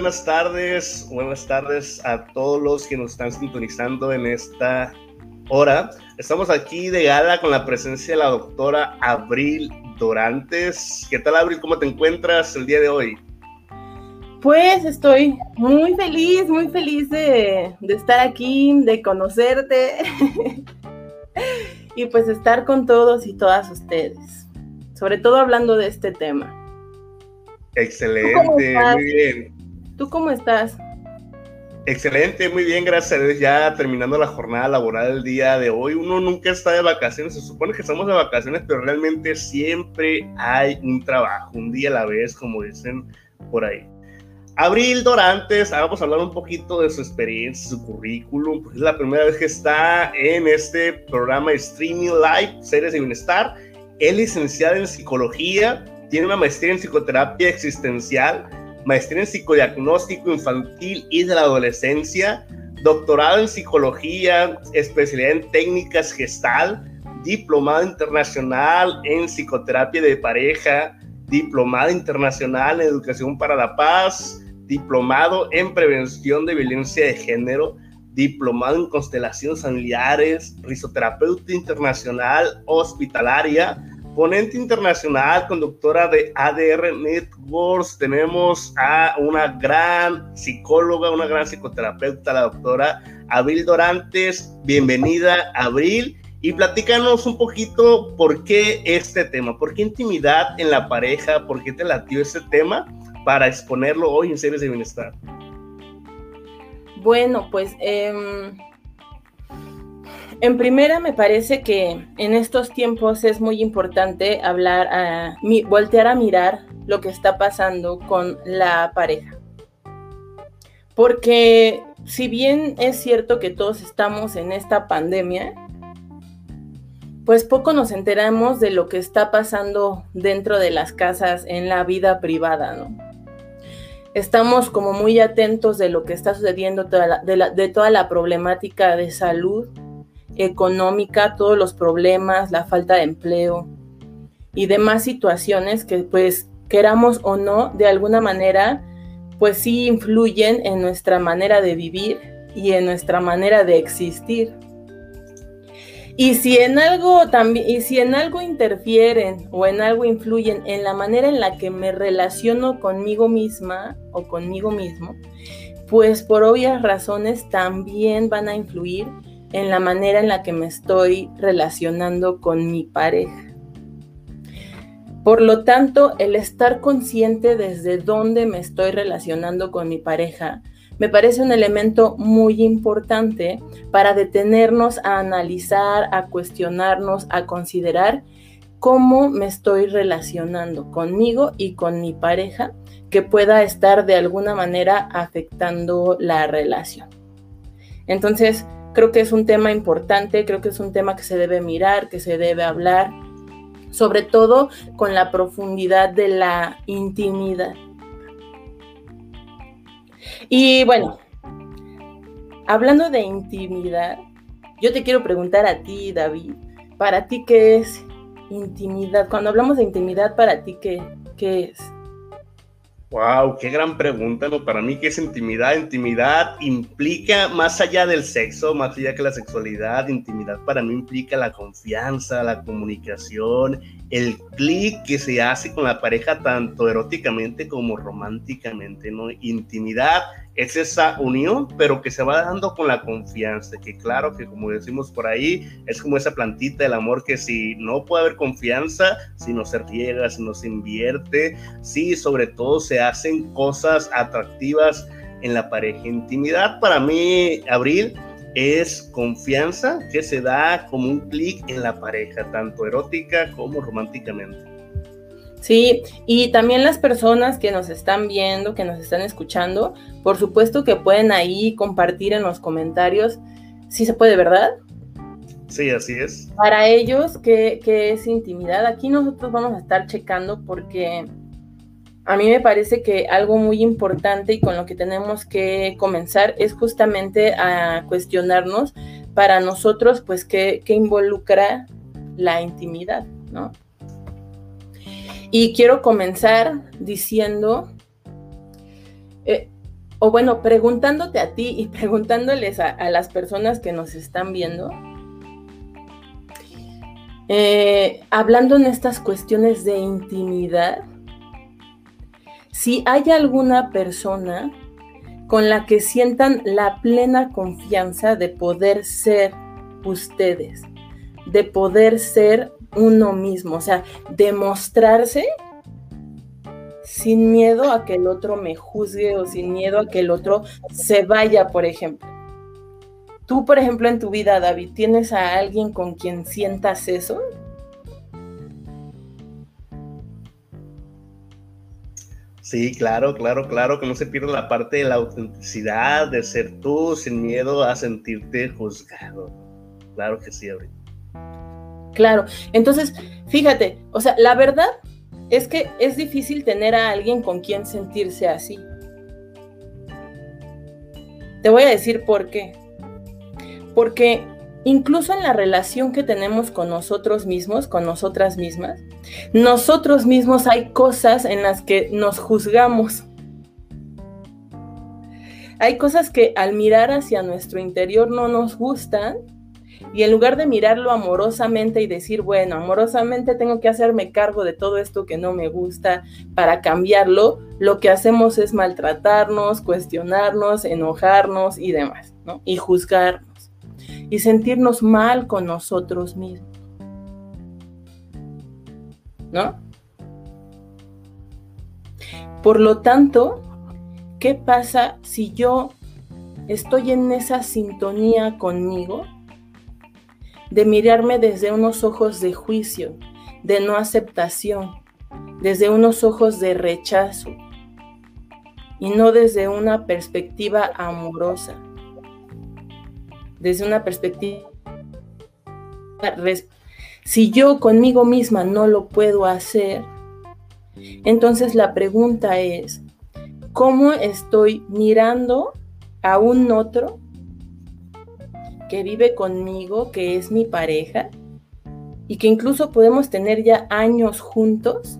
Buenas tardes. Buenas tardes a todos los que nos están sintonizando en esta hora. Estamos aquí de gala con la presencia de la doctora Abril Dorantes. ¿Qué tal, Abril? ¿Cómo te encuentras el día de hoy? Pues estoy muy feliz, muy feliz de, de estar aquí, de conocerte y pues estar con todos y todas ustedes, sobre todo hablando de este tema. Excelente, muy bien. ¿Tú cómo estás? Excelente, muy bien, gracias a Dios. Ya terminando la jornada laboral del día de hoy. Uno nunca está de vacaciones, se supone que estamos de vacaciones, pero realmente siempre hay un trabajo, un día a la vez, como dicen por ahí. Abril Dorantes, vamos a hablar un poquito de su experiencia, su currículum, porque es la primera vez que está en este programa Streaming Live, Series de Bienestar. Es licenciada en psicología, tiene una maestría en psicoterapia existencial, maestría en psicodiagnóstico infantil y de la adolescencia, doctorado en psicología, especialidad en técnicas gestal, diplomado internacional en psicoterapia de pareja, diplomado internacional en educación para la paz, diplomado en prevención de violencia de género, diplomado en constelaciones familiares, risoterapeuta internacional hospitalaria, ponente internacional, conductora de ADR Networks. Tenemos a una gran psicóloga, una gran psicoterapeuta, la doctora Abril Dorantes. Bienvenida, Abril. Y platícanos un poquito por qué este tema, por qué intimidad en la pareja, por qué te latió este tema para exponerlo hoy en Series de Bienestar. Bueno, pues em, en primera, me parece que en estos tiempos es muy importante hablar, a, voltear a mirar lo que está pasando con la pareja. Porque si bien es cierto que todos estamos en esta pandemia, pues poco nos enteramos de lo que está pasando dentro de las casas en la vida privada, ¿no? Estamos como muy atentos de lo que está sucediendo, de toda la problemática de salud económica, todos los problemas, la falta de empleo y demás situaciones que pues queramos o no, de alguna manera, pues sí influyen en nuestra manera de vivir y en nuestra manera de existir. Y si en algo también, y si en algo interfieren o en algo influyen en la manera en la que me relaciono conmigo misma o conmigo mismo, pues por obvias razones también van a influir en la manera en la que me estoy relacionando con mi pareja. Por lo tanto, el estar consciente desde dónde me estoy relacionando con mi pareja me parece un elemento muy importante para detenernos a analizar, a cuestionarnos, a considerar cómo me estoy relacionando conmigo y con mi pareja que pueda estar de alguna manera afectando la relación. Entonces, Creo que es un tema importante, creo que es un tema que se debe mirar, que se debe hablar, sobre todo con la profundidad de la intimidad. Y bueno, hablando de intimidad, yo te quiero preguntar a ti, David, para ti qué es intimidad. Cuando hablamos de intimidad, para ti qué, qué es? Wow, qué gran pregunta, ¿no? Para mí, ¿qué es intimidad? Intimidad implica, más allá del sexo, más allá que la sexualidad, intimidad para mí implica la confianza, la comunicación, el clic que se hace con la pareja, tanto eróticamente como románticamente, ¿no? Intimidad es esa unión, pero que se va dando con la confianza, que claro que como decimos por ahí, es como esa plantita del amor que si no puede haber confianza, si no se riega, si no se invierte, si sobre todo se hacen cosas atractivas en la pareja. Intimidad para mí, Abril, es confianza que se da como un clic en la pareja, tanto erótica como románticamente. Sí, y también las personas que nos están viendo, que nos están escuchando, por supuesto que pueden ahí compartir en los comentarios si se puede, ¿verdad? Sí, así es. Para ellos, ¿qué, ¿qué, es intimidad? Aquí nosotros vamos a estar checando porque a mí me parece que algo muy importante y con lo que tenemos que comenzar es justamente a cuestionarnos para nosotros, pues, qué, qué involucra la intimidad, ¿no? Y quiero comenzar diciendo eh, o bueno, preguntándote a ti y preguntándoles a, las personas que nos están viendo, eh, hablando en estas cuestiones de intimidad, si hay alguna persona con la que sientan la plena confianza de poder ser ustedes, de poder ser uno mismo, o sea, demostrarse sin miedo a que el otro me juzgue o sin miedo a que el otro se vaya, por ejemplo. Tú, por ejemplo, en tu vida, David, ¿tienes a alguien con quien sientas eso? Sí, claro, claro, claro, que no se pierda la parte de la autenticidad, de ser tú, sin miedo a sentirte juzgado. Claro que sí, Abril. Claro, entonces, fíjate, o sea, la verdad es que es difícil tener a alguien con quien sentirse así. Te voy a decir por qué. Porque incluso en la relación que tenemos con nosotros mismos, con nosotras mismas, nosotros mismos hay cosas en las que nos juzgamos. Hay cosas que al mirar hacia nuestro interior no nos gustan y en lugar de mirarlo amorosamente y decir, bueno, amorosamente tengo que hacerme cargo de todo esto que no me gusta para cambiarlo, lo que hacemos es maltratarnos, cuestionarnos, enojarnos y demás, ¿no? Y juzgarnos y sentirnos mal con nosotros mismos. ¿no? Por lo tanto, ¿qué pasa si yo estoy en esa sintonía conmigo de mirarme desde unos ojos de juicio, de no aceptación, desde unos ojos de rechazo y no desde una perspectiva amorosa, desde una perspectiva si yo conmigo misma no lo puedo hacer, entonces la pregunta es, ¿cómo estoy mirando a un otro que vive conmigo, que es mi pareja, y que incluso podemos tener ya años juntos?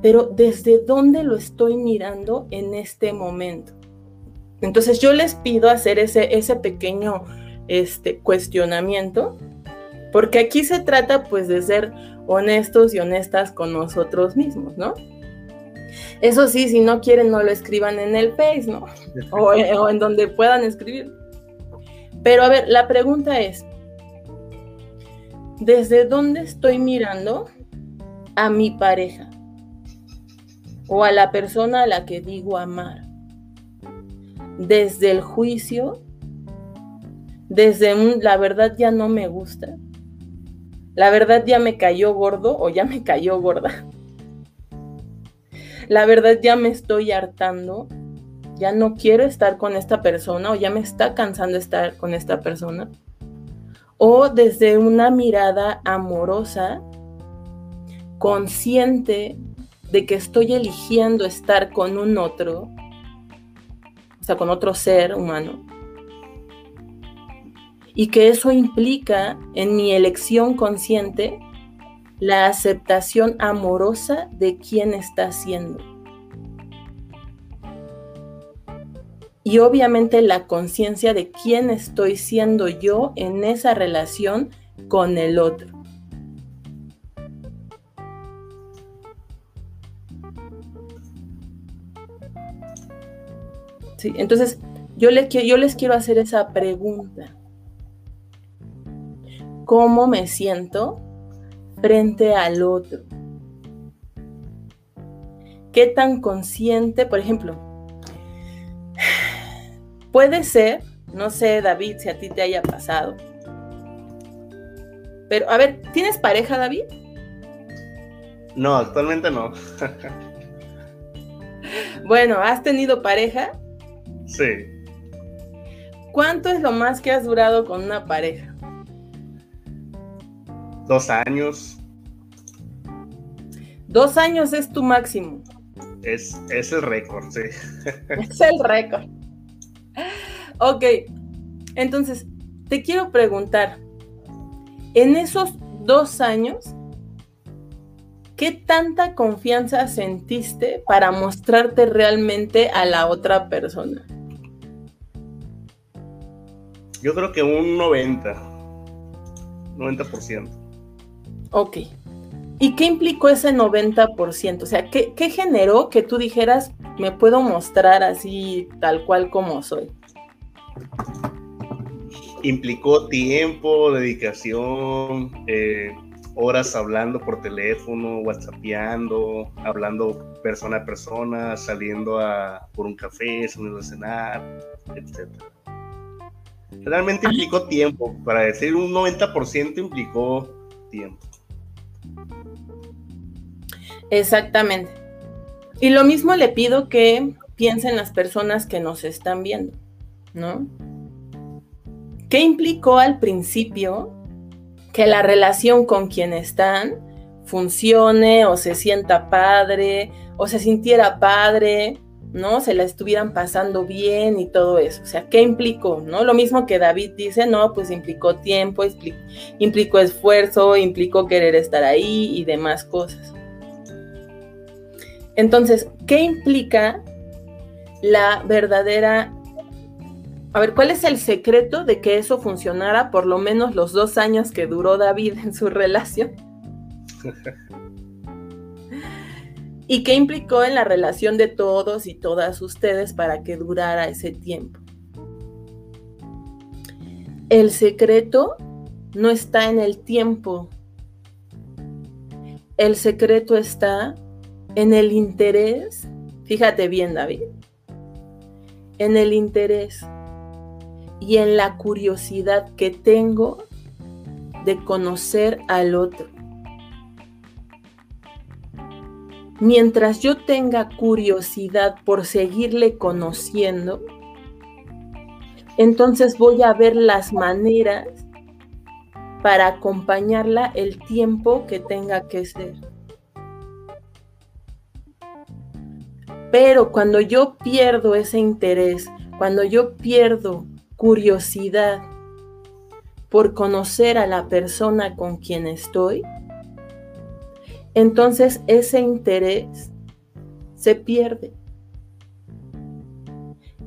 Pero ¿desde dónde lo estoy mirando en este momento? Entonces yo les pido hacer ese, ese pequeño este cuestionamiento, porque aquí se trata pues de ser honestos y honestas con nosotros mismos, ¿no? Eso sí, si no quieren, no lo escriban en el Face, ¿no? O, o en donde puedan escribir. Pero a ver, la pregunta es, ¿desde dónde estoy mirando a mi pareja? O a la persona a la que digo amar. ¿Desde el juicio desde un, la verdad ya no me gusta, la verdad ya me cayó gordo o ya me cayó gorda, la verdad ya me estoy hartando, ya no quiero estar con esta persona o ya me está cansando estar con esta persona, o desde una mirada amorosa, consciente de que estoy eligiendo estar con un otro, sea, con otro ser humano, y que eso implica en mi elección consciente la aceptación amorosa de quien está siendo. Y obviamente la conciencia de quién estoy siendo yo en esa relación con el otro. Sí, entonces yo, yo les quiero hacer esa pregunta cómo me siento frente al otro. ¿Qué tan consciente, por ejemplo, puede ser, no sé David, si a ti te haya pasado, pero a ver, ¿tienes pareja David? No, actualmente no. bueno, ¿has tenido pareja? Sí. ¿Cuánto es lo más que has durado con una pareja? Dos años. Dos años es tu máximo. Es, es el récord, sí. Es el récord. Ok, entonces, te quiero preguntar, en esos dos años, ¿qué tanta confianza sentiste para mostrarte realmente a la otra persona? Yo creo que un 90, 90%. Ok. ¿Y qué implicó ese 90%? O sea, ¿qué, ¿qué, generó que tú dijeras, me puedo mostrar así tal cual como soy? Implicó tiempo, dedicación, eh, horas hablando por teléfono, whatsappeando, hablando persona a persona, saliendo a, por un café, saliendo a cenar, etc. Realmente implicó tiempo, para decir un 90% implicó tiempo. Exactamente. Y lo mismo le pido que piensen las personas que nos están viendo, ¿no? ¿Qué implicó al principio que la relación con quien están funcione o se sienta padre o se sintiera padre, ¿no? Se la estuvieran pasando bien y todo eso. O sea, ¿qué implicó? ¿No? Lo mismo que David dice, no, pues implicó tiempo, implicó esfuerzo, implicó querer estar ahí y demás cosas. Entonces, ¿qué implica la verdadera a ver, ¿cuál es el secreto de que eso funcionara por lo menos los dos años que duró David en su relación? ¿Y qué implicó en la relación de todos y todas ustedes para que durara ese tiempo? El secreto no está en el tiempo. El secreto está en el interés. Fíjate bien, David. En el interés y en la curiosidad que tengo de conocer al otro. Mientras yo tenga curiosidad por seguirle conociendo, entonces voy a ver las maneras para acompañarla el tiempo que tenga que ser. Pero cuando yo pierdo ese interés, cuando yo pierdo curiosidad por conocer a la persona con quien estoy, entonces ese interés se pierde.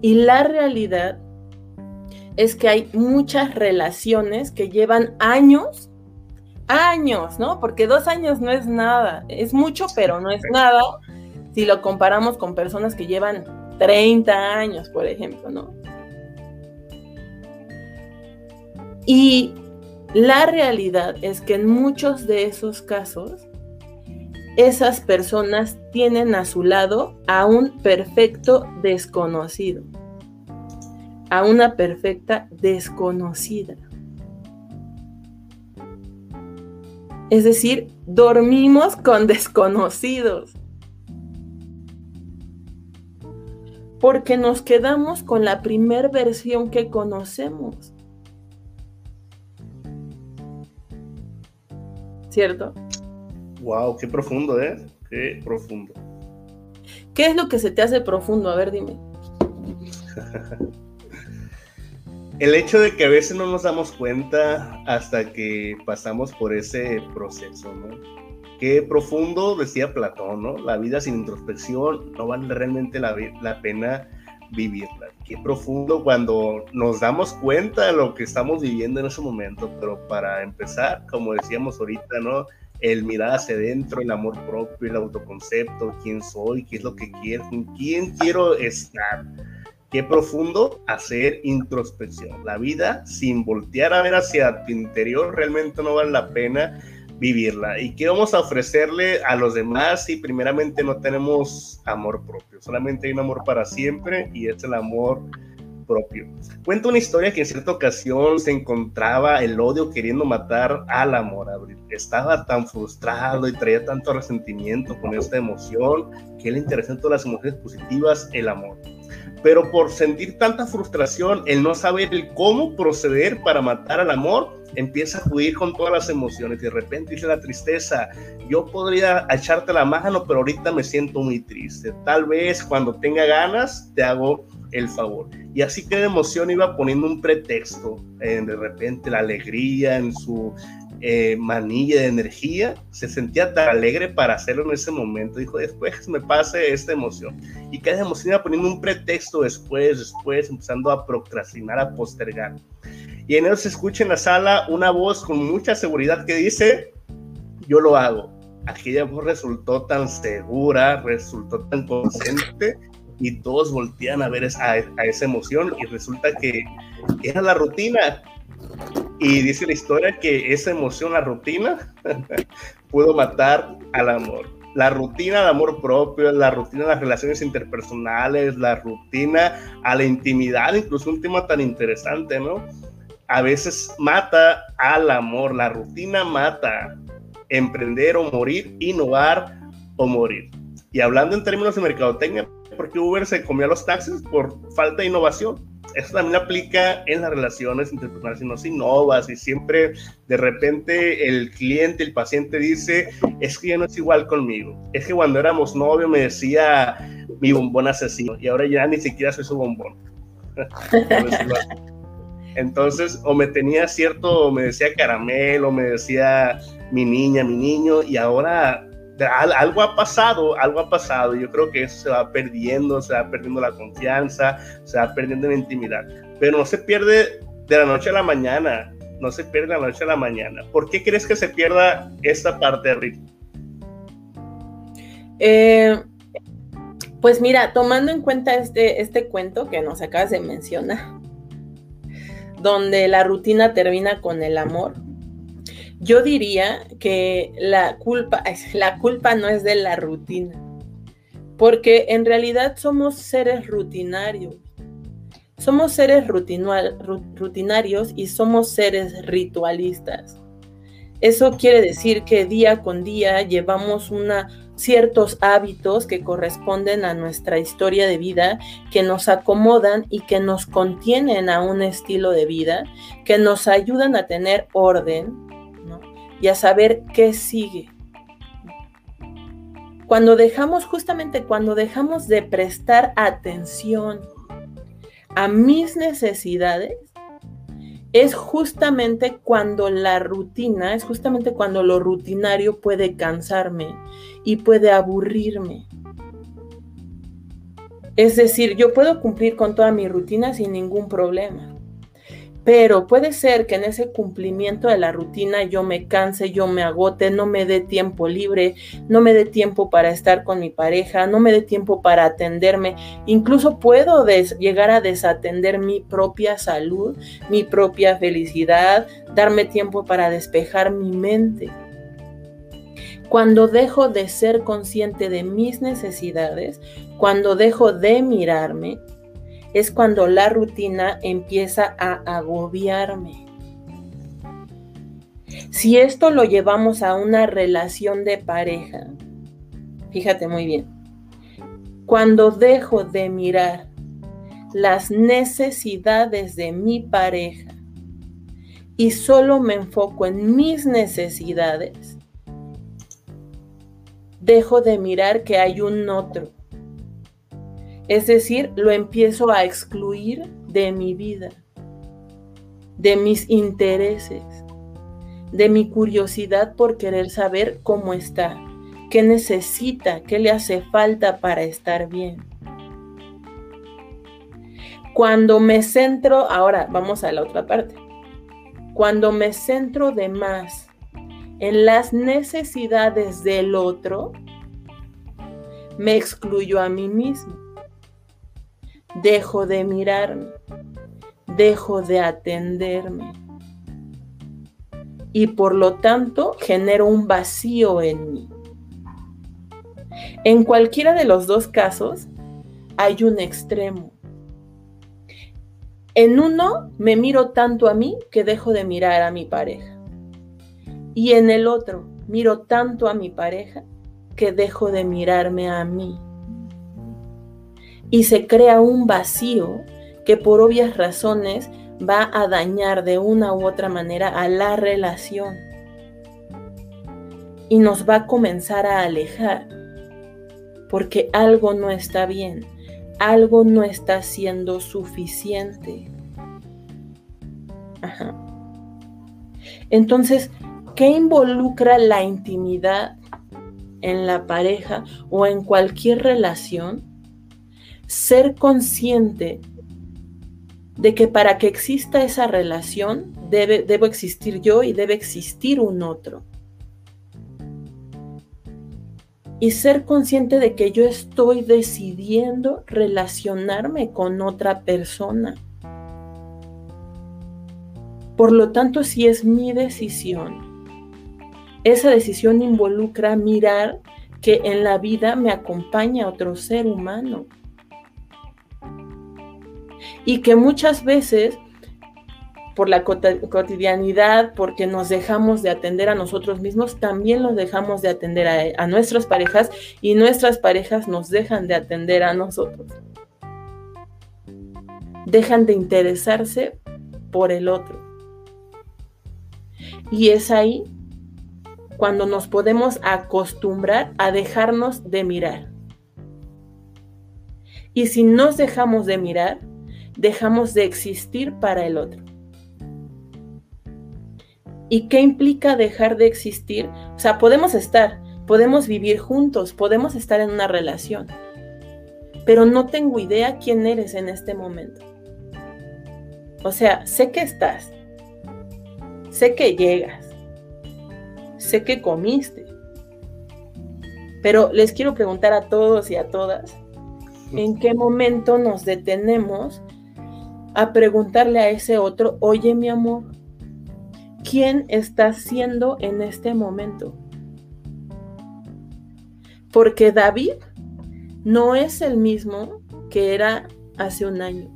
Y la realidad es que hay muchas relaciones que llevan años, años, ¿no? Porque dos años no es nada, es mucho, pero no es nada si lo comparamos con personas que llevan 30 años, por ejemplo, ¿no? Y la realidad es que en muchos de esos casos, esas personas tienen a su lado a un perfecto desconocido, a una perfecta desconocida. Es decir, dormimos con desconocidos. Porque nos quedamos con la primer versión que conocemos. ¿cierto? Wow, qué profundo, ¿eh? Qué profundo. ¿Qué es lo que se te hace profundo? A ver, dime. El hecho de que a veces no nos damos cuenta hasta que pasamos por ese proceso, ¿no? Qué profundo, decía Platón, ¿no? La vida sin introspección no vale realmente la, la pena vivirla. Qué profundo cuando nos damos cuenta de lo que estamos viviendo en ese momento, pero para empezar, como decíamos ahorita, ¿no? El mirar hacia adentro, el amor propio, el autoconcepto, quién soy, qué es lo que quiero, con quién quiero estar. Qué profundo hacer introspección. La vida sin voltear a ver hacia tu interior realmente no vale la pena vivirla. ¿Y qué vamos a ofrecerle a los demás si primeramente no tenemos amor propio? Solamente hay un amor para siempre y es el amor propio. Cuento una historia que en cierta ocasión se encontraba el odio queriendo matar al amor. Estaba tan frustrado y traía tanto resentimiento con esta emoción que le interesó en todas las emociones positivas el amor pero por sentir tanta frustración, el no saber el cómo proceder para matar al amor, empieza a acudir con todas las emociones y de repente dice la tristeza, yo podría echarte la mano, pero ahorita me siento muy triste. Tal vez cuando tenga ganas te hago el favor. Y así que de emoción iba poniendo un pretexto, de repente la alegría en su eh, manilla de energía, se sentía tan alegre para hacerlo en ese momento. Dijo, después me pase esta emoción. Y cada emoción iba poniendo un pretexto después, después, empezando a procrastinar, a postergar. Y en eso se escucha en la sala una voz con mucha seguridad que dice, yo lo hago. Aquella voz resultó tan segura, resultó tan consciente y todos voltean a ver a, esa emoción y resulta que era la rutina. Y dice la historia que esa emoción, la rutina, pudo matar al amor. La rutina al amor propio, la rutina a las relaciones interpersonales, la rutina a la intimidad, incluso un tema tan interesante, ¿no? A veces mata al amor, la rutina mata. Emprender o morir, innovar o morir. Y hablando en términos de mercadotecnia, porque Uber se comió los taxis por falta de innovación. Eso también aplica en las relaciones interpersonales. Si no se innovas y siempre de repente el cliente, el paciente dice, es que ya no es igual conmigo. Es que cuando éramos novios me decía mi bombón asesino y ahora ya ni siquiera soy su bombón. Entonces, o me tenía cierto, me decía caramelo, me decía mi niña, mi niño, y ahora algo ha pasado, algo ha pasado. Yo creo que eso se va perdiendo, se va perdiendo la confianza, se va perdiendo la intimidad. Pero no se pierde de la noche a la mañana, no se pierde de la noche a la mañana. ¿Por qué crees que se pierda esta parte, Rick? Eh, pues mira, tomando en cuenta este, este cuento que nos acabas de mencionar, donde la rutina termina con el amor, yo diría que la culpa, la culpa no es de la rutina, porque en realidad somos seres rutinarios. Somos seres rutinarios y somos seres ritualistas. Eso quiere decir que día con día llevamos una, ciertos hábitos que corresponden a nuestra historia de vida, que nos acomodan y que nos contienen a un estilo de vida, que nos ayudan a tener orden, y a saber qué sigue. Cuando dejamos, justamente cuando dejamos de prestar atención a mis necesidades, es justamente cuando la rutina, es justamente cuando lo rutinario puede cansarme y puede aburrirme. Es decir, yo puedo cumplir con toda mi rutina sin ningún problema. Pero puede ser que en ese cumplimiento de la rutina yo me canse, yo me agote, no me dé tiempo libre, no me dé tiempo para estar con mi pareja, no me dé tiempo para atenderme. Incluso puedo llegar a desatender mi propia salud, mi propia felicidad, darme tiempo para despejar mi mente. Cuando dejo de ser consciente de mis necesidades, cuando dejo de mirarme, es cuando la rutina empieza a agobiarme. Si esto lo llevamos a una relación de pareja, fíjate muy bien, cuando dejo de mirar las necesidades de mi pareja y solo me enfoco en mis necesidades, dejo de mirar que hay un otro es decir, lo empiezo a excluir de mi vida, de mis intereses, de mi curiosidad por querer saber cómo está, qué necesita, qué le hace falta para estar bien. Cuando me centro, ahora vamos a la otra parte, cuando me centro de más en las necesidades del otro, me excluyo a mí mismo dejo de mirarme, dejo de atenderme y por lo tanto genero un vacío en mí. En cualquiera de los dos casos hay un extremo. En uno me miro tanto a mí que dejo de mirar a mi pareja. Y en el otro miro tanto a mi pareja que dejo de mirarme a mí y se crea un vacío que por obvias razones va a dañar de una u otra manera a la relación y nos va a comenzar a alejar porque algo no está bien, algo no está siendo suficiente. Entonces, ¿Qué involucra la intimidad en la pareja o en cualquier relación? Ser consciente de que para que exista esa relación debe, debo existir yo y debe existir un otro. Y ser consciente de que yo estoy decidiendo relacionarme con otra persona. Por lo tanto, si es mi decisión, esa decisión involucra mirar que en la vida me acompaña otro ser humano y que muchas veces por la cotidianidad, porque nos dejamos de atender a nosotros mismos, también los dejamos de atender a, nuestras parejas y nuestras parejas nos dejan de atender a nosotros. Dejan de interesarse por el otro. Y es ahí cuando nos podemos acostumbrar a dejarnos de mirar. Y si nos dejamos de mirar, dejamos de existir para el otro. ¿Y qué implica dejar de existir? O sea, podemos estar, podemos vivir juntos, podemos estar en una relación, pero no tengo idea quién eres en este momento. O sea, sé que estás, sé que llegas, sé que comiste, pero les quiero preguntar a todos y a todas, ¿en qué momento nos detenemos a preguntarle a ese otro, oye mi amor, ¿quién estás siendo en este momento? Porque David no es el mismo que era hace un año.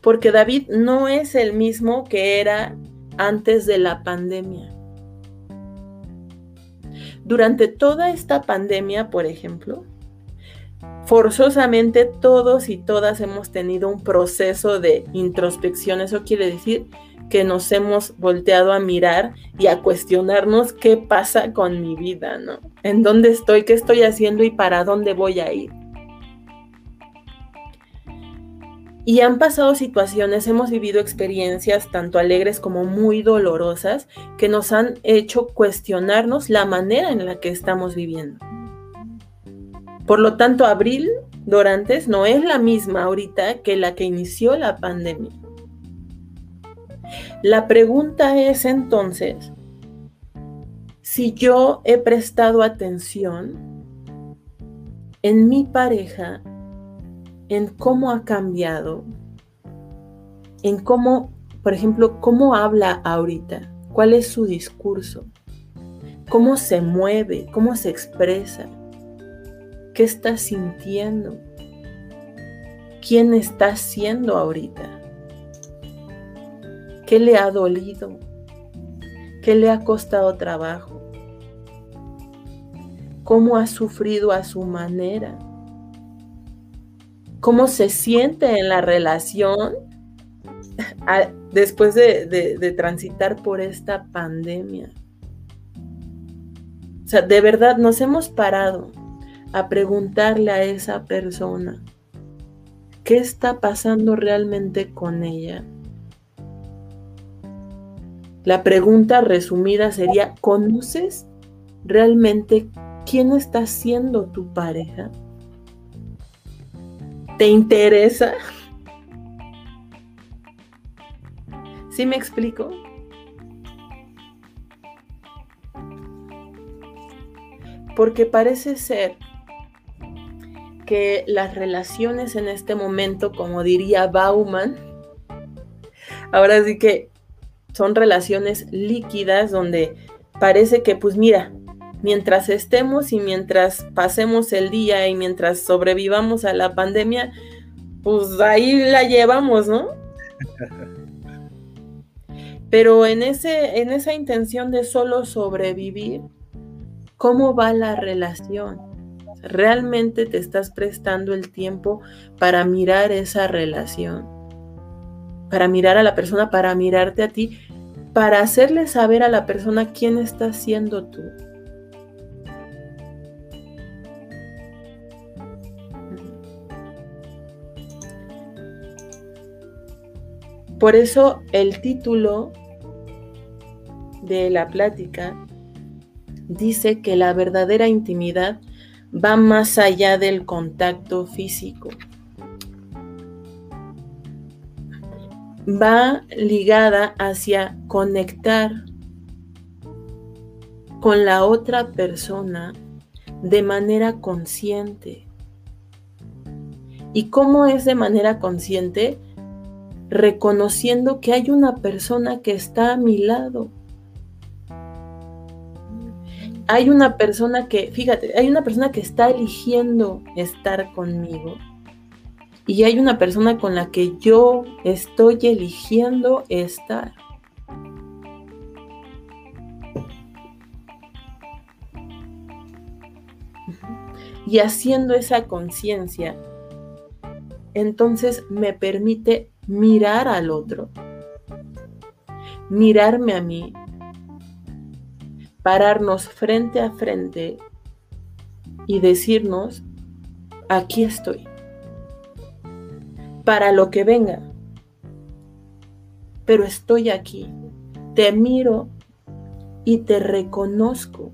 Porque David no es el mismo que era antes de la pandemia. Durante toda esta pandemia, por ejemplo, forzosamente todos y todas hemos tenido un proceso de introspección. Eso quiere decir que nos hemos volteado a mirar y a cuestionarnos qué pasa con mi vida, ¿no? ¿En dónde estoy? ¿Qué estoy haciendo? ¿Y para dónde voy a ir? Y han pasado situaciones, hemos vivido experiencias tanto alegres como muy dolorosas que nos han hecho cuestionarnos la manera en la que estamos viviendo. Por lo tanto, abril Dorantes no es la misma ahorita que la que inició la pandemia. La pregunta es entonces, si yo he prestado atención en mi pareja, en cómo ha cambiado, en cómo, por ejemplo, cómo habla ahorita, cuál es su discurso, cómo se mueve, cómo se expresa, ¿Qué está sintiendo? ¿Quién está siendo ahorita? ¿Qué le ha dolido? ¿Qué le ha costado trabajo? ¿Cómo ha sufrido a su manera? ¿Cómo se siente en la relación después de, de transitar por esta pandemia? O sea, de verdad nos hemos parado a preguntarle a esa persona qué está pasando realmente con ella. La pregunta resumida sería, ¿conoces realmente quién está siendo tu pareja? ¿Te interesa? ¿Sí me explico? Porque parece ser que las relaciones en este momento, como diría Bauman, ahora sí que son relaciones líquidas donde parece que, pues mira, mientras estemos y mientras pasemos el día y mientras sobrevivamos a la pandemia, pues ahí la llevamos, ¿no? Pero en, ese, en esa intención de solo sobrevivir, ¿cómo va la relación? Realmente te estás prestando el tiempo para mirar esa relación, para mirar a la persona, para mirarte a ti, para hacerle saber a la persona quién estás siendo tú. Por eso el título de la plática dice que la verdadera intimidad va más allá del contacto físico. Va ligada hacia conectar con la otra persona de manera consciente. ¿Y cómo es de manera consciente? Reconociendo que hay una persona que está a mi lado. Hay una persona que, fíjate, hay una persona que está eligiendo estar conmigo. Y hay una persona con la que yo estoy eligiendo estar. Y haciendo esa conciencia, entonces me permite mirar al otro, mirarme a mí, pararnos frente a frente y decirnos, aquí estoy, para lo que venga, pero estoy aquí, te miro y te reconozco,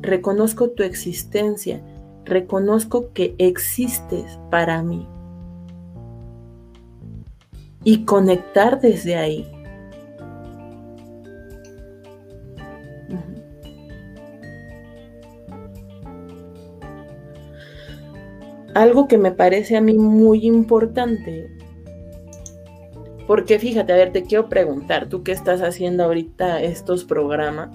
reconozco tu existencia, reconozco que existes para mí. Y conectar desde ahí. Algo que me parece a mí muy importante, porque fíjate, a ver, te quiero preguntar, tú que estás haciendo ahorita estos programas,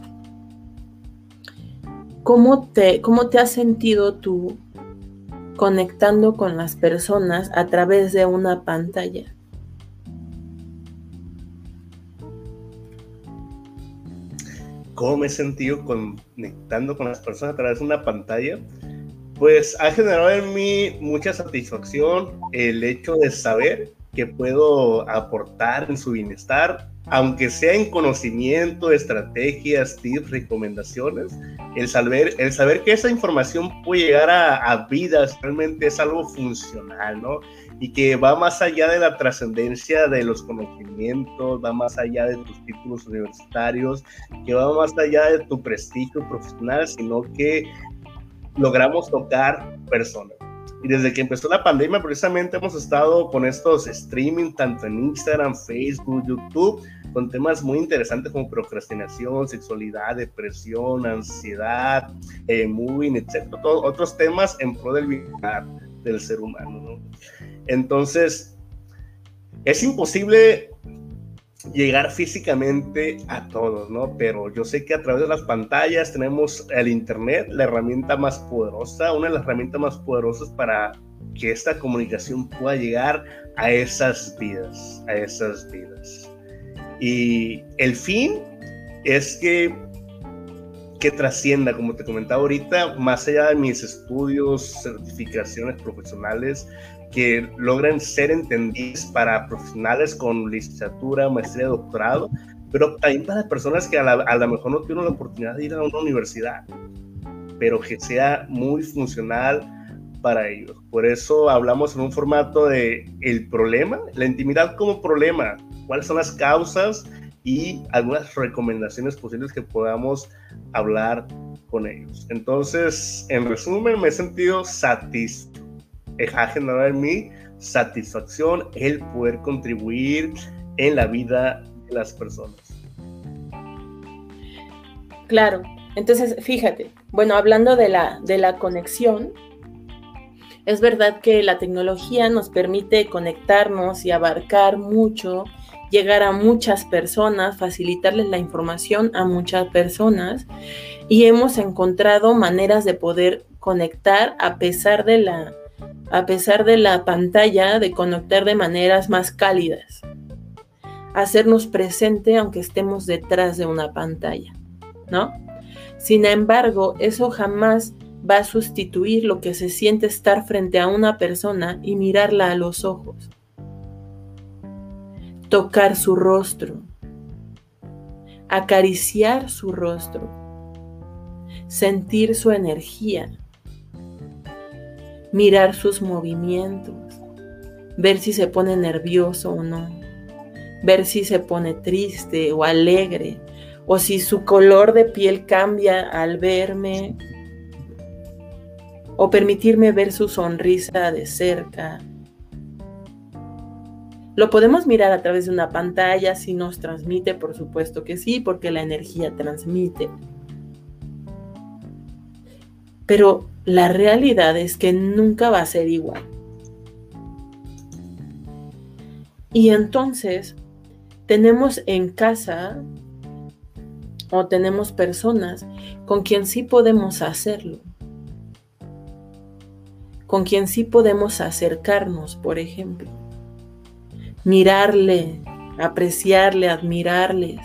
¿Cómo te, ¿Cómo te has sentido tú conectando con las personas a través de una pantalla? ¿Cómo me he sentido conectando con las personas a través de una pantalla? Pues ha generado en mí mucha satisfacción el hecho de saber que puedo aportar en su bienestar aunque sea en conocimiento, estrategias, tips, recomendaciones, el saber, el saber que esa información puede llegar a, vidas realmente es algo funcional, ¿no? Y que va más allá de la trascendencia de los conocimientos, va más allá de tus títulos universitarios, que va más allá de tu prestigio profesional, sino que logramos tocar personas. Y desde que empezó la pandemia, precisamente hemos estado con estos streaming, tanto en Instagram, Facebook, YouTube, con temas muy interesantes como procrastinación, sexualidad, depresión, ansiedad, eh, moving, etc. otros temas en pro del bienestar del ser humano. Entonces, es imposible llegar físicamente a todos, ¿no? Pero yo sé que a través de las pantallas tenemos el Internet, la herramienta más poderosa, una de las herramientas más poderosas para que esta comunicación pueda llegar a esas vidas, a esas vidas. Y el fin es que, que trascienda, como te comentaba ahorita, más allá de mis estudios, certificaciones profesionales, que logren ser entendidos para profesionales con licenciatura, maestría, doctorado, pero también para personas que a, lo mejor no tienen la oportunidad de ir a una universidad, pero que sea muy funcional para ellos. Por eso hablamos en un formato de el problema, la intimidad como problema, cuáles son las causas y algunas recomendaciones posibles que podamos hablar con ellos. Entonces, en resumen, me he sentido satisfecho. Ha generado en satisfacción el poder contribuir en la vida de las personas. Claro, entonces fíjate, bueno, hablando de la, de la conexión, es verdad que la tecnología nos permite conectarnos y abarcar mucho llegar a muchas personas, facilitarles la información a muchas personas y hemos encontrado maneras de poder conectar a pesar de la a pesar de la pantalla, de conectar de maneras más cálidas. Hacernos presente aunque estemos detrás de una pantalla, ¿no? Sin embargo, eso jamás va a sustituir lo que se siente estar frente a una persona y mirarla a los ojos tocar su rostro, acariciar su rostro, sentir su energía, mirar sus movimientos, ver si se pone nervioso o no, ver si se pone triste o alegre o si su color de piel cambia al verme, o permitirme ver su sonrisa de cerca. Lo podemos mirar a través de una pantalla, si nos transmite, por supuesto que sí, porque la energía transmite. Pero la realidad es que nunca va a ser igual. Y entonces tenemos en casa o tenemos personas con quien sí podemos hacerlo, con quien sí podemos acercarnos, por ejemplo, mirarle, apreciarle, admirarles,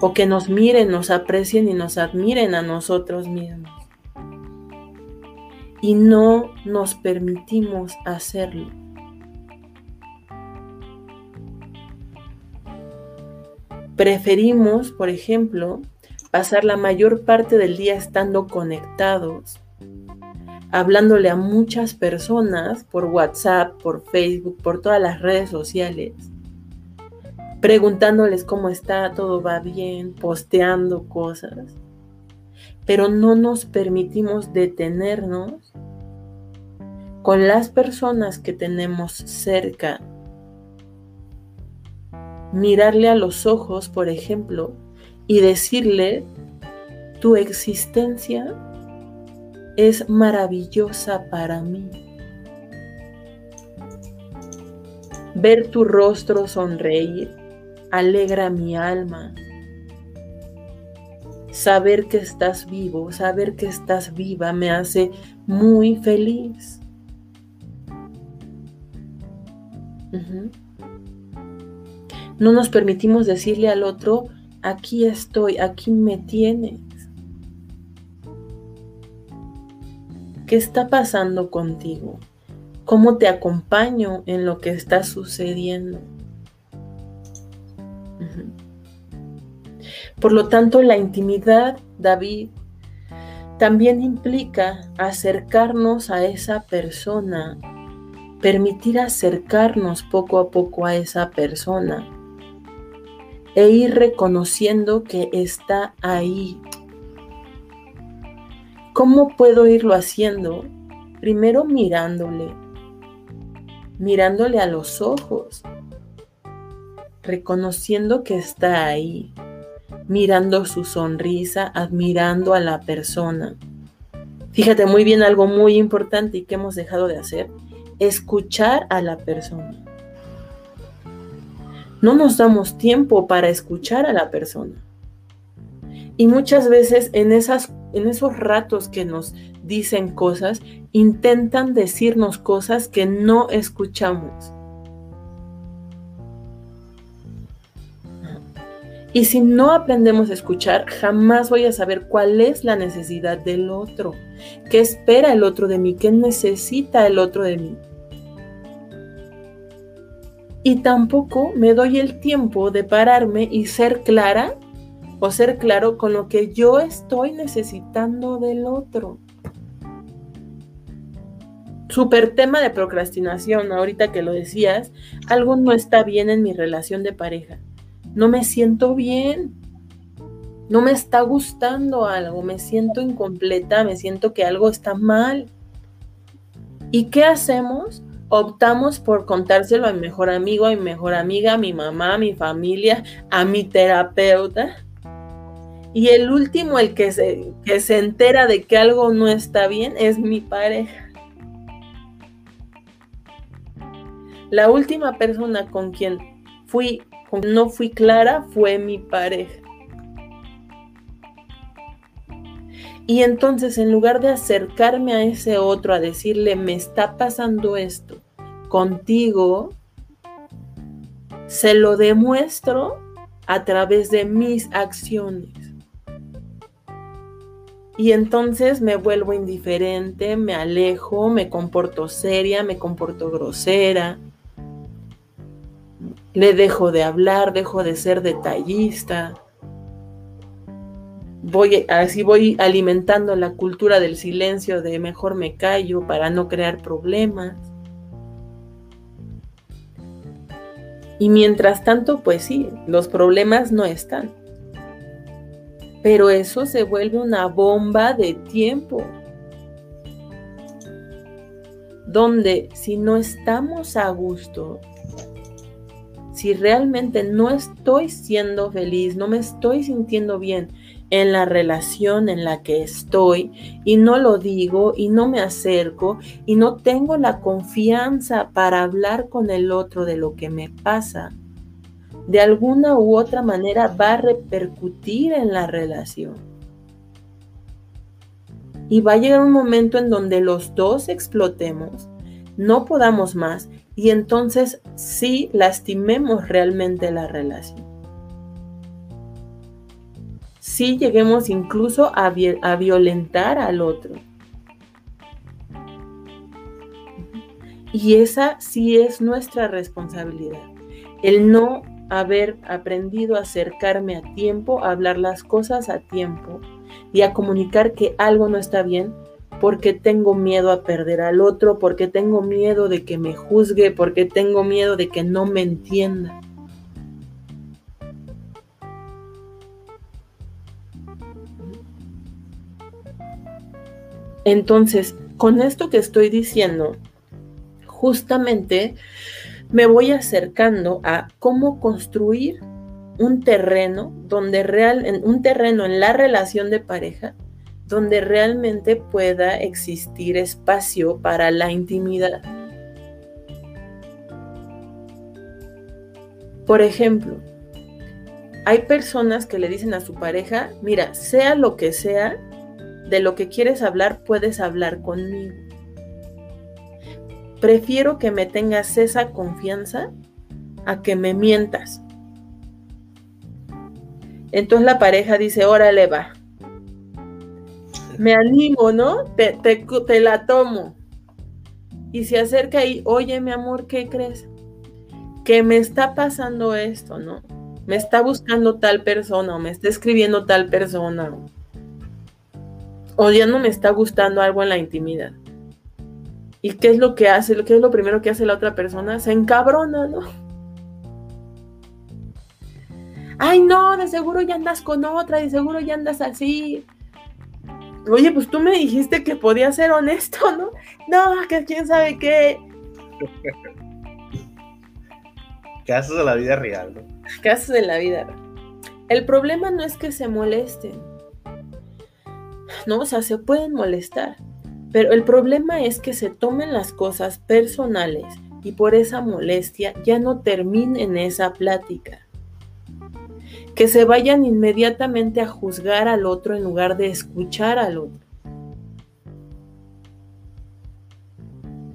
o que nos miren, nos aprecien y nos admiren a nosotros mismos. Y no nos permitimos hacerlo. Preferimos, por ejemplo, pasar la mayor parte del día estando conectados, hablándole a muchas personas por WhatsApp, por Facebook, por todas las redes sociales, preguntándoles cómo está, todo va bien, posteando cosas, pero no nos permitimos detenernos con las personas que tenemos cerca. Mirarle a los ojos, por ejemplo, y decirle, tu existencia es maravillosa para mí. Ver tu rostro sonreír alegra mi alma. Saber que estás vivo, saber que estás viva me hace muy feliz. No nos permitimos decirle al otro, aquí estoy, aquí me tienes. ¿Qué está pasando contigo? ¿Cómo te acompaño en lo que está sucediendo? Por lo tanto, la intimidad, David, también implica acercarnos a esa persona, permitir acercarnos poco a poco a esa persona e ir reconociendo que está ahí. ¿Cómo puedo irlo haciendo? Primero mirándole, mirándole a los ojos, reconociendo que está ahí, mirando su sonrisa, admirando a la persona. Fíjate muy bien algo muy importante y que hemos dejado de hacer, escuchar a la persona. No nos damos tiempo para escuchar a la persona. Y muchas veces en, esas, en esos ratos que nos dicen cosas, intentan decirnos cosas que no escuchamos. Y si no aprendemos a escuchar, jamás voy a saber cuál es la necesidad del otro, qué espera el otro de mí, qué necesita el otro de mí y tampoco me doy el tiempo de pararme y ser clara o ser claro con lo que yo estoy necesitando del otro. Super tema de procrastinación, ahorita que lo decías, algo no está bien en mi relación de pareja. No me siento bien. No me está gustando algo, me siento incompleta, me siento que algo está mal. ¿Y qué hacemos? optamos por contárselo a mi mejor amigo, a mi mejor amiga, a mi mamá, a mi familia, a mi terapeuta. Y el último, el que se, que se entera de que algo no está bien, es mi pareja. La última persona con quien fui, no fui clara, fue mi pareja. Y entonces en lugar de acercarme a ese otro a decirle, me está pasando esto contigo, se lo demuestro a través de mis acciones. Y entonces me vuelvo indiferente, me alejo, me comporto seria, me comporto grosera, le dejo de hablar, dejo de ser detallista voy, así voy alimentando la cultura del silencio de mejor me callo para no crear problemas. Y mientras tanto, pues sí, los problemas no están. Pero eso se vuelve una bomba de tiempo. Donde si no estamos a gusto, si realmente no estoy siendo feliz, no me estoy sintiendo bien en la relación en la que estoy y no lo digo y no me acerco y no tengo la confianza para hablar con el otro de lo que me pasa, de alguna u otra manera va a repercutir en la relación. Y va a llegar un momento en donde los dos explotemos, no podamos más y entonces sí lastimemos realmente la relación. Sí lleguemos incluso a, a violentar al otro. Y esa sí es nuestra responsabilidad. El no haber aprendido a acercarme a tiempo, a hablar las cosas a tiempo y a comunicar que algo no está bien porque tengo miedo a perder al otro, porque tengo miedo de que me juzgue, porque tengo miedo de que no me entienda. Entonces, con esto que estoy diciendo, justamente me voy acercando a cómo construir un terreno donde real, un terreno en la relación de pareja donde realmente pueda existir espacio para la intimidad. Por ejemplo, hay personas que le dicen a su pareja, mira, sea lo que sea, de lo que quieres hablar, puedes hablar conmigo prefiero que me tengas esa confianza a que me mientas. Entonces la pareja dice, órale va. Me animo, ¿no? Te, te, la tomo. Y se acerca y, oye, mi amor, ¿qué crees? Que me está pasando esto, ¿no? Me está buscando tal persona o me está escribiendo tal persona. O ya no me está gustando algo en la intimidad. ¿Y qué es lo que hace? ¿Qué es lo primero que hace la otra persona? Se encabrona, ¿no? Ay, no, de seguro ya andas con otra, de seguro ya andas así. Oye, pues tú me dijiste que podía ser honesto, ¿no? No, que quién sabe qué. Casos de la vida real, ¿no? Casos de la vida real. El problema no es que se molesten. No, o sea, se pueden molestar. Pero el problema es que se tomen las cosas personales y por esa molestia ya no terminen esa plática. Que se vayan inmediatamente a juzgar al otro en lugar de escuchar al otro.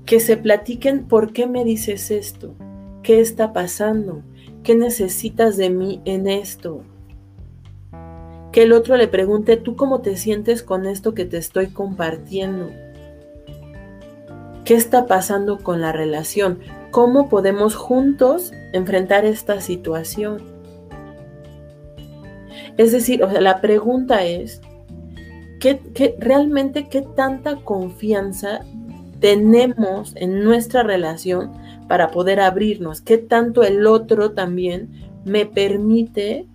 Que se platiquen por qué me dices esto, qué está pasando, qué necesitas de mí en esto. Que el otro le pregunte, ¿tú cómo te sientes con esto que te estoy compartiendo? ¿Qué está pasando con la relación? ¿Cómo podemos juntos enfrentar esta situación? Es decir, o sea, la pregunta es, ¿qué, realmente qué tanta confianza tenemos en nuestra relación para poder abrirnos? ¿Qué tanto el otro también me permite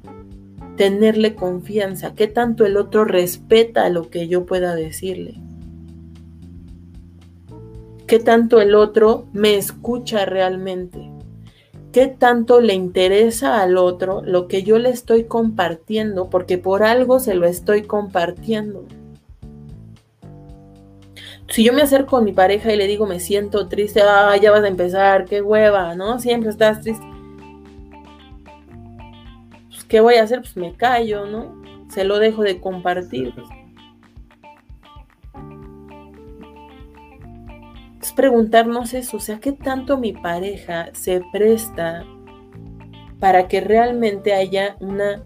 tenerle confianza? ¿Qué tanto el otro respeta lo que yo pueda decirle? Qué tanto el otro me escucha realmente, qué tanto le interesa al otro lo que yo le estoy compartiendo, porque por algo se lo estoy compartiendo. Si yo me acerco a mi pareja y le digo me siento triste, ya vas a empezar, qué hueva, ¿no? Siempre estás triste. Pues, ¿Qué voy a hacer? Pues me callo, ¿no? Se lo dejo de compartir. Preguntarnos eso, o sea, ¿qué tanto mi pareja se presta para que realmente haya una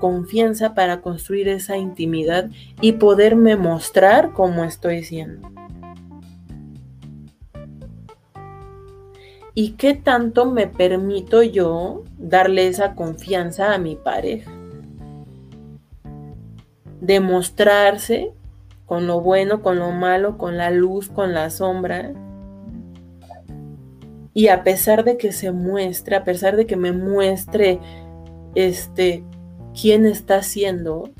confianza para construir esa intimidad y poderme mostrar cómo estoy siendo? ¿Y qué tanto me permito yo darle esa confianza a mi pareja? Demostrarse con lo bueno, con lo malo, con la luz, con la sombra. Y a pesar de que se muestre, a pesar de que me muestre este quién está siendo,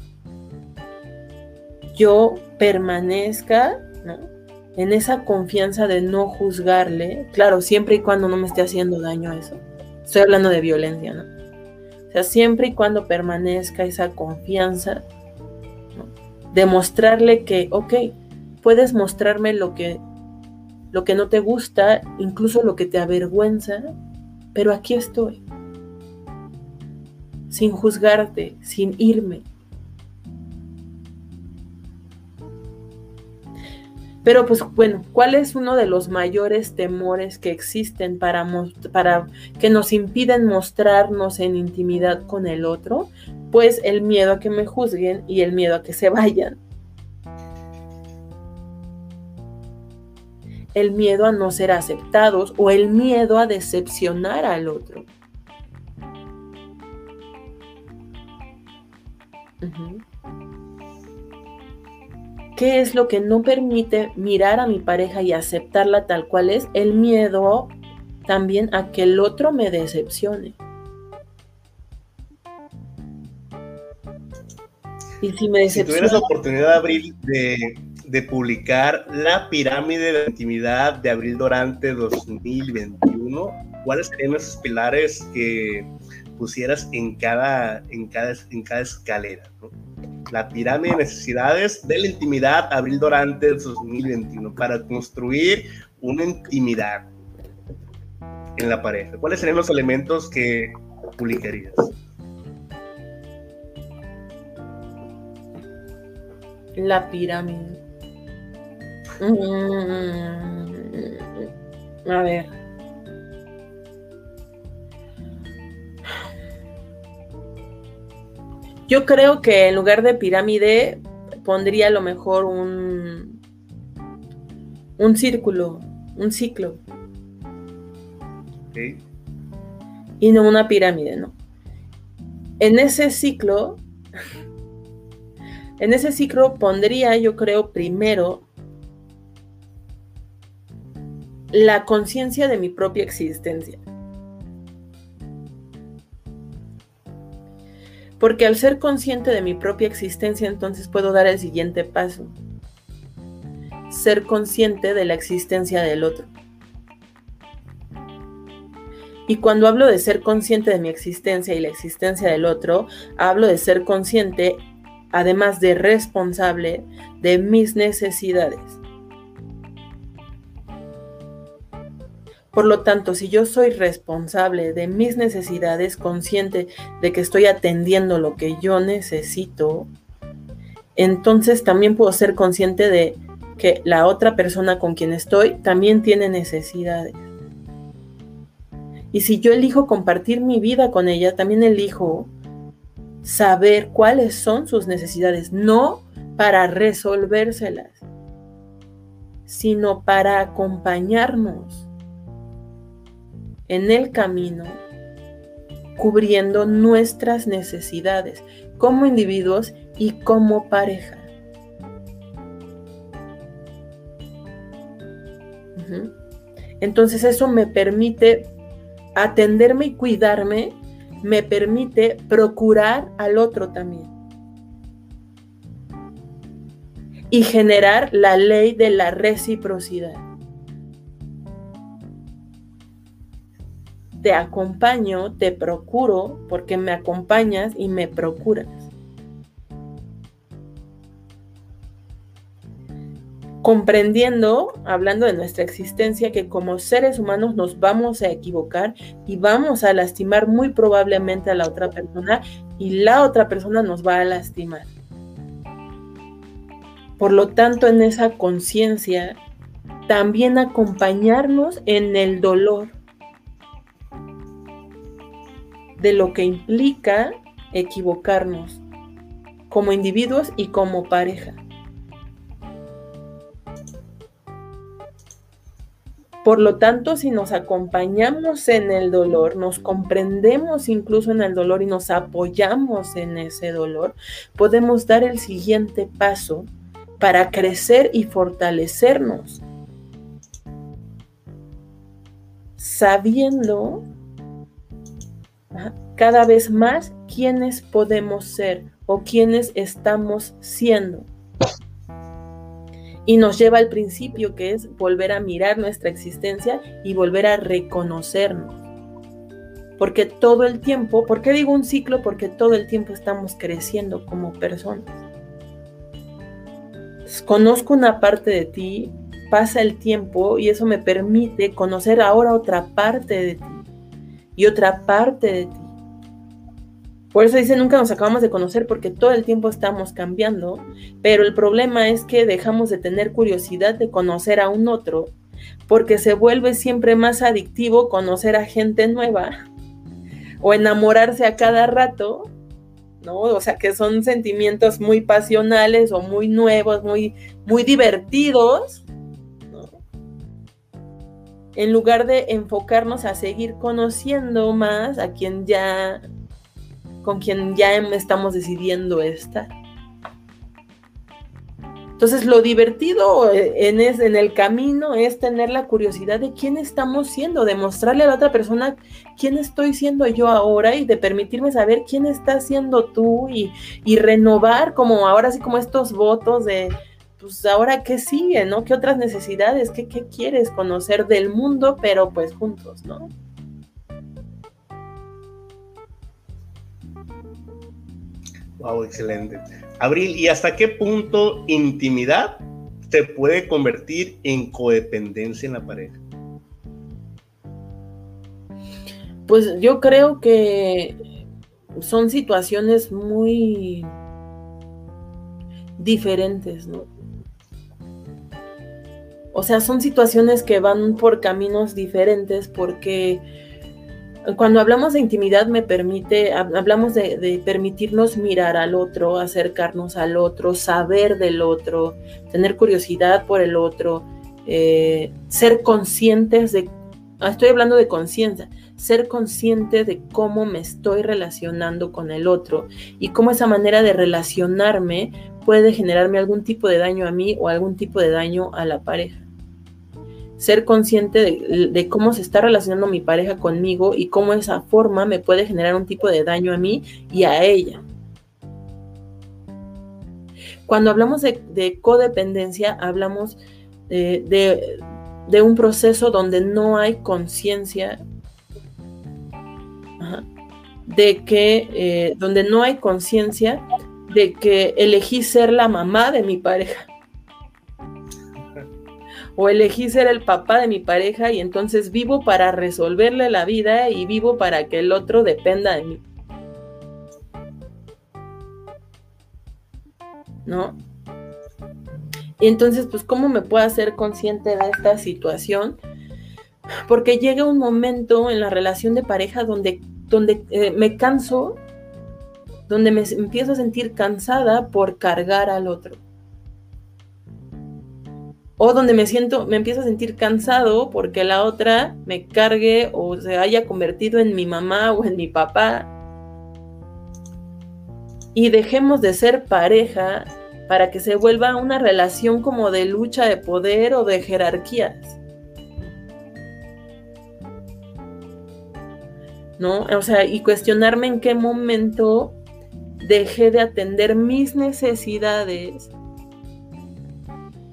yo permanezca en esa confianza de no juzgarle, claro, siempre y cuando no me esté haciendo daño a eso. Estoy hablando de violencia, ¿no? O sea, siempre y cuando permanezca esa confianza, demostrarle que, ok, puedes mostrarme lo que, lo que no te gusta, incluso lo que te avergüenza, pero aquí estoy, sin juzgarte, sin irme. Pero pues bueno, ¿cuál es uno de los mayores temores que existen para, para que nos impiden mostrarnos en intimidad con el otro? Pues el miedo a que me juzguen y el miedo a que se vayan. El miedo a no ser aceptados o el miedo a decepcionar al otro. ¿Qué es lo que no permite mirar a mi pareja y aceptarla tal cual es? El miedo también a que el otro me decepcione. Y si me. Si tuvieras la oportunidad de abrir, de, publicar la pirámide de la intimidad de Abril Durante 2021, ¿cuáles serían esos pilares que pusieras en cada, en cada, en cada escalera? ¿no? la pirámide de necesidades de la intimidad Abril Dorante 2021 para construir una intimidad en la pareja. ¿Cuáles serían los elementos que publicarías? La pirámide. Mm, a ver. Yo creo que en lugar de pirámide pondría a lo mejor un, un círculo, un ciclo. Y no una pirámide, ¿no? En ese ciclo, en ese ciclo pondría, yo creo, primero la conciencia de mi propia existencia. porque al ser consciente de mi propia existencia entonces puedo dar el siguiente paso, ser consciente de la existencia del otro. Y cuando hablo de ser consciente de mi existencia y la existencia del otro, hablo de ser consciente, además de responsable, de mis necesidades. Por lo tanto, si yo soy responsable de mis necesidades, consciente de que estoy atendiendo lo que yo necesito, entonces también puedo ser consciente de que la otra persona con quien estoy también tiene necesidades. Y si yo elijo compartir mi vida con ella, también elijo saber cuáles son sus necesidades, no para resolvérselas, sino para acompañarnos en el camino, cubriendo nuestras necesidades como individuos y como pareja. Entonces eso me permite atenderme y cuidarme, me permite procurar al otro también. Y generar la ley de la reciprocidad. te acompaño, te procuro, porque me acompañas y me procuras. Comprendiendo, hablando de nuestra existencia, que como seres humanos nos vamos a equivocar y vamos a lastimar muy probablemente a la otra persona y la otra persona nos va a lastimar. Por lo tanto, en esa conciencia, también acompañarnos en el dolor de lo que implica equivocarnos como individuos y como pareja. Por lo tanto, si nos acompañamos en el dolor, nos comprendemos incluso en el dolor y nos apoyamos en ese dolor, podemos dar el siguiente paso para crecer y fortalecernos sabiendo cada vez más quiénes podemos ser o quiénes estamos siendo. Y nos lleva al principio que es volver a mirar nuestra existencia y volver a reconocernos. Porque todo el tiempo, ¿por qué digo un ciclo? Porque todo el tiempo estamos creciendo como personas. Conozco una parte de ti, pasa el tiempo y eso me permite conocer ahora otra parte de ti y otra parte de ti. Por eso dice, nunca nos acabamos de conocer porque todo el tiempo estamos cambiando, pero el problema es que dejamos de tener curiosidad de conocer a un otro porque se vuelve siempre más adictivo conocer a gente nueva o enamorarse a cada rato, ¿no? O sea, que son sentimientos muy pasionales o muy nuevos, muy, muy divertidos, en lugar de enfocarnos a seguir conociendo más a quien ya, con quien ya estamos decidiendo estar. Entonces, lo divertido en, en el camino es tener la curiosidad de quién estamos siendo, de mostrarle a la otra persona quién estoy siendo yo ahora y de permitirme saber quién estás siendo tú y, y renovar como ahora sí como estos votos de, pues ahora qué sigue, ¿no? ¿Qué otras necesidades? ¿Qué, qué quieres conocer del mundo, pero pues juntos, ¿no? Wow, excelente. Abril, ¿y hasta qué punto intimidad se puede convertir en codependencia en la pareja? Pues yo creo que son situaciones muy diferentes, ¿no? O sea, son situaciones que van por caminos diferentes porque cuando hablamos de intimidad me permite, hablamos de, permitirnos mirar al otro, acercarnos al otro, saber del otro, tener curiosidad por el otro, eh, ser conscientes de, ah, estoy hablando de conciencia, ser consciente de cómo me estoy relacionando con el otro y cómo esa manera de relacionarme puede generarme algún tipo de daño a mí o algún tipo de daño a la pareja ser consciente de, cómo se está relacionando mi pareja conmigo y cómo esa forma me puede generar un tipo de daño a mí y a ella. Cuando hablamos de, codependencia, hablamos de, un proceso donde no hay conciencia, de que, eh, donde no hay conciencia de que elegí ser la mamá de mi pareja o elegí ser el papá de mi pareja y entonces vivo para resolverle la vida y vivo para que el otro dependa de mí. ¿No? Y entonces, pues, ¿cómo me puedo hacer consciente de esta situación? Porque llega un momento en la relación de pareja donde, donde eh, me canso, donde me empiezo a sentir cansada por cargar al otro o donde me siento, me empiezo a sentir cansado porque la otra me cargue o se haya convertido en mi mamá o en mi papá. Y dejemos de ser pareja para que se vuelva una relación como de lucha de poder o de jerarquías. ¿No? O sea, y cuestionarme en qué momento dejé de atender mis necesidades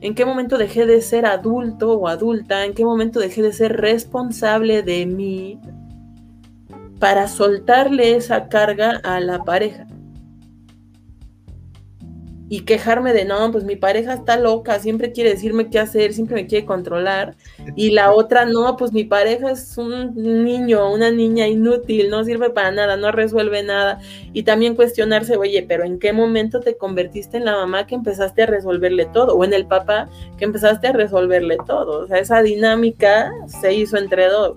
¿En qué momento dejé de ser adulto o adulta? ¿En qué momento dejé de ser responsable de mí para soltarle esa carga a la pareja? Y quejarme de no, pues mi pareja está loca, siempre quiere decirme qué hacer, siempre me quiere controlar. Y la otra, no, pues mi pareja es un niño, una niña inútil, no sirve para nada, no resuelve nada. Y también cuestionarse, oye, pero ¿en qué momento te convertiste en la mamá que empezaste a resolverle todo? O en el papá que empezaste a resolverle todo. O sea, esa dinámica se hizo entre dos.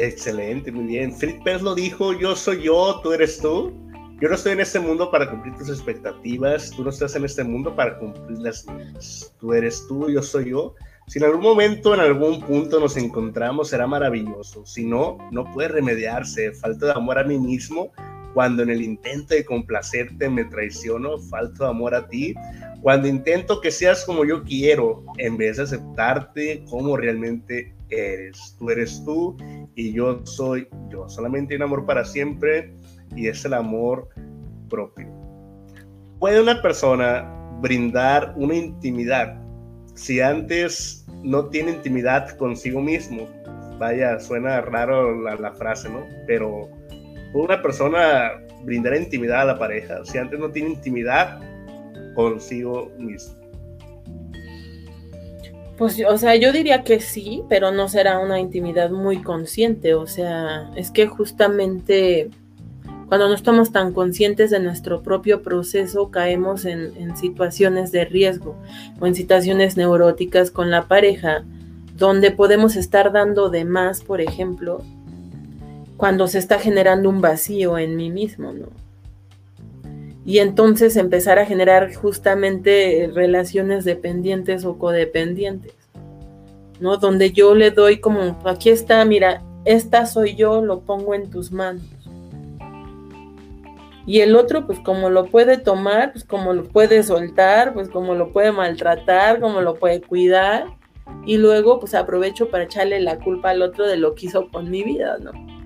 Excelente, muy bien. Fritz Pérez lo dijo, yo soy yo, tú eres tú. Yo no estoy en este mundo para cumplir tus expectativas, tú no estás en este mundo para cumplirlas. Tú eres tú, yo soy yo. Si en algún momento, en algún punto nos encontramos, será maravilloso. Si no, no puede remediarse. Falta de amor a mí mismo cuando en el intento de complacerte me traiciono, falto amor a ti, cuando intento que seas como yo quiero, en vez de aceptarte como realmente eres. Tú eres tú y yo soy yo. Solamente un amor para siempre y es el amor propio. ¿Puede una persona brindar una intimidad si antes no tiene intimidad consigo mismo? Vaya, suena raro la, frase, ¿no? Pero una persona brindar intimidad a la pareja si antes no tiene intimidad consigo mismo? Pues, o sea, yo diría que sí, pero no será una intimidad muy consciente. O sea, es que justamente cuando no estamos tan conscientes de nuestro propio proceso, caemos en, situaciones de riesgo o en situaciones neuróticas con la pareja, donde podemos estar dando de más, por ejemplo, cuando se está generando un vacío en mí mismo, ¿no? Y entonces empezar a generar justamente relaciones dependientes o codependientes, ¿no? Donde yo le doy como, aquí está, mira, esta soy yo, lo pongo en tus manos. Y el otro, pues como lo puede tomar, pues como lo puede soltar, pues como lo puede maltratar, como lo puede cuidar. Y luego, pues aprovecho para echarle la culpa al otro de lo que hizo con mi vida, ¿no?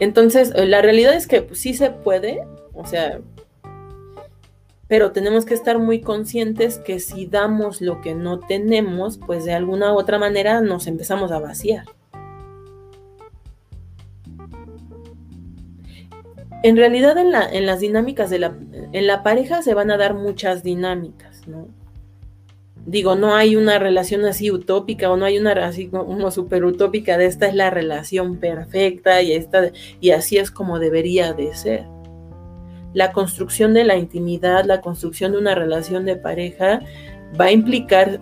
Entonces, eh, la realidad es que pues, sí se puede, o sea, pero tenemos que estar muy conscientes que si damos lo que no tenemos, pues de alguna u otra manera nos empezamos a vaciar. En realidad en, la, en las dinámicas de la, en la pareja se van a dar muchas dinámicas, ¿no? Digo, no hay una relación así utópica o no hay una así como super utópica de esta es la relación perfecta y, esta, y así es como debería de ser. La construcción de la intimidad, la construcción de una relación de pareja va a implicar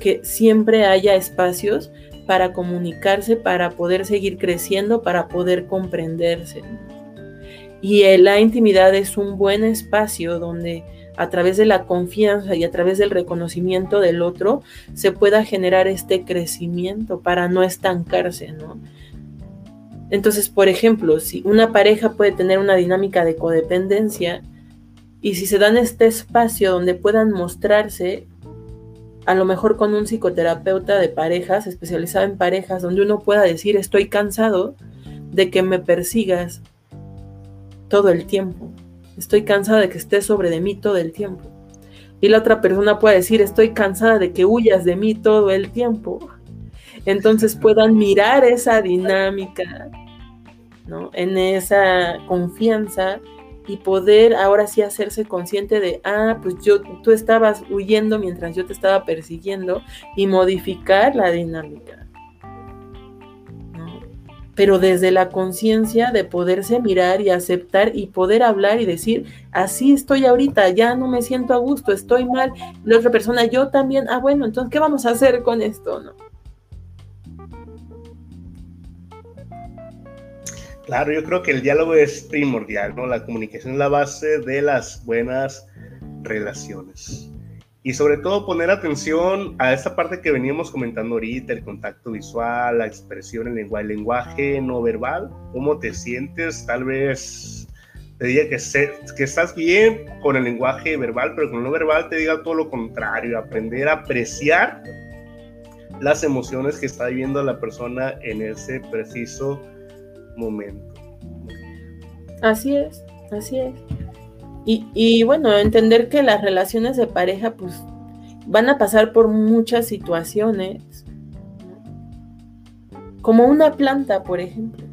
que siempre haya espacios para comunicarse, para poder seguir creciendo, para poder comprenderse. Y la intimidad es un buen espacio donde a través de la confianza y a través del reconocimiento del otro, se pueda generar este crecimiento para no estancarse, ¿no? Entonces, por ejemplo, si una pareja puede tener una dinámica de codependencia y si se dan este espacio donde puedan mostrarse, a lo mejor con un psicoterapeuta de parejas, especializado en parejas, donde uno pueda decir, estoy cansado de que me persigas todo el tiempo estoy cansada de que estés sobre de mí todo el tiempo. Y la otra persona puede decir, estoy cansada de que huyas de mí todo el tiempo. Entonces puedan mirar esa dinámica, ¿no? En esa confianza y poder ahora sí hacerse consciente de, ah, pues yo, tú estabas huyendo mientras yo te estaba persiguiendo y modificar la dinámica pero desde la conciencia de poderse mirar y aceptar y poder hablar y decir, así estoy ahorita, ya no me siento a gusto, estoy mal, la otra persona, yo también, ah, bueno, entonces, ¿qué vamos a hacer con esto? ¿No? Claro, yo creo que el diálogo es primordial, ¿no? La comunicación es la base de las buenas relaciones. Y sobre todo poner atención a esta parte que veníamos comentando ahorita, el contacto visual, la expresión, el lenguaje, el lenguaje no verbal, cómo te sientes, tal vez te diga que, que estás bien con el lenguaje verbal, pero con el no verbal te diga todo lo contrario, aprender a apreciar las emociones que está viviendo la persona en ese preciso momento. Así es, así es. Y, bueno, entender que las relaciones de pareja pues van a pasar por muchas situaciones, como una planta, por ejemplo.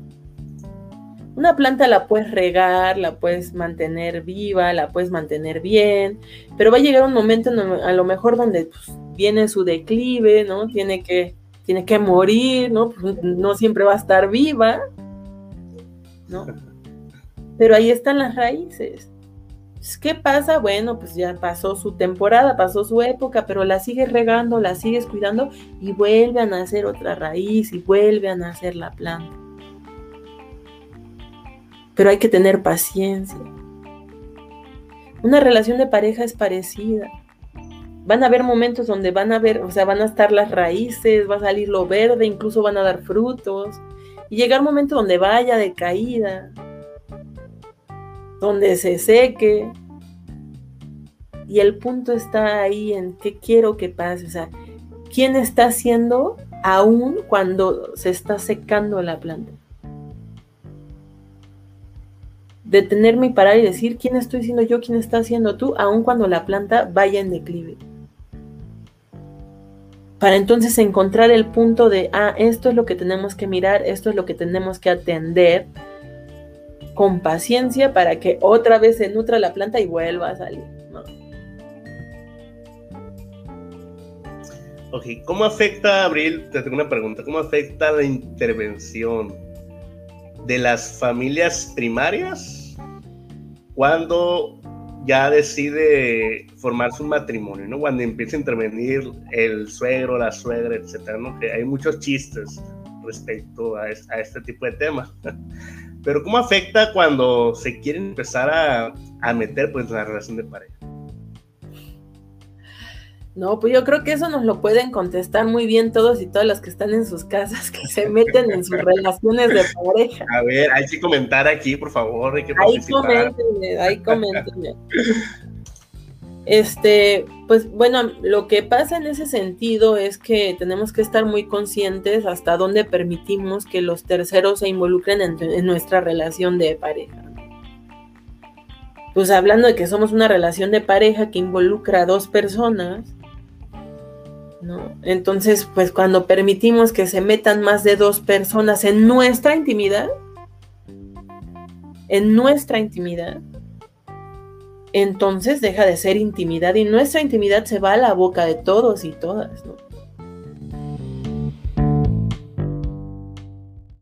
Una planta la puedes regar, la puedes mantener viva, la puedes mantener bien, pero va a llegar un momento a lo mejor donde pues, viene su declive, ¿no? Tiene que, tiene que morir, ¿no? Pues, no siempre va a estar viva, ¿no? Pero ahí están las raíces. Pues, ¿Qué pasa? Bueno, pues ya pasó su temporada, pasó su época, pero la sigues regando, la sigues cuidando y vuelve a nacer otra raíz y vuelve a nacer la planta. Pero hay que tener paciencia. Una relación de pareja es parecida. Van a haber momentos donde van a ver, o sea, van a estar las raíces, va a salir lo verde, incluso van a dar frutos. Y llegar un momento donde vaya de caída, donde se seque. Y el punto está ahí en qué quiero que pase. O sea, ¿quién está haciendo aún cuando se está secando la planta? Detenerme y parar y decir quién estoy siendo yo, quién está haciendo tú, aún cuando la planta vaya en declive para entonces encontrar el punto de, ah, esto es lo que tenemos que mirar, esto es lo que tenemos que atender con paciencia para que otra vez se nutra la planta y vuelva a salir. Ok, ¿cómo afecta, Abril? Te tengo una pregunta, ¿cómo afecta la intervención de las familias primarias cuando ya decide formarse un matrimonio, ¿no? Cuando empieza a intervenir el suegro, la suegra, etcétera, ¿no? Que hay muchos chistes respecto a, este tipo de temas. Pero ¿cómo afecta cuando se quiere empezar a, a meter pues, en la relación de pareja? No, pues yo creo que eso nos lo pueden contestar muy bien todos y todas las que están en sus casas, que se meten en sus relaciones de pareja. A ver, hay que comentar aquí, por favor, hay que Ahí coméntenme, ahí coméntenme. Este, pues bueno, lo que pasa en ese sentido es que tenemos que estar muy conscientes hasta dónde permitimos que los terceros se involucren en, nuestra relación de pareja. Pues hablando de que somos una relación de pareja que involucra a dos personas, entonces, pues cuando permitimos que se metan más de dos personas en nuestra intimidad, en nuestra intimidad, entonces deja de ser intimidad y nuestra intimidad se va a la boca de todos y todas, ¿no?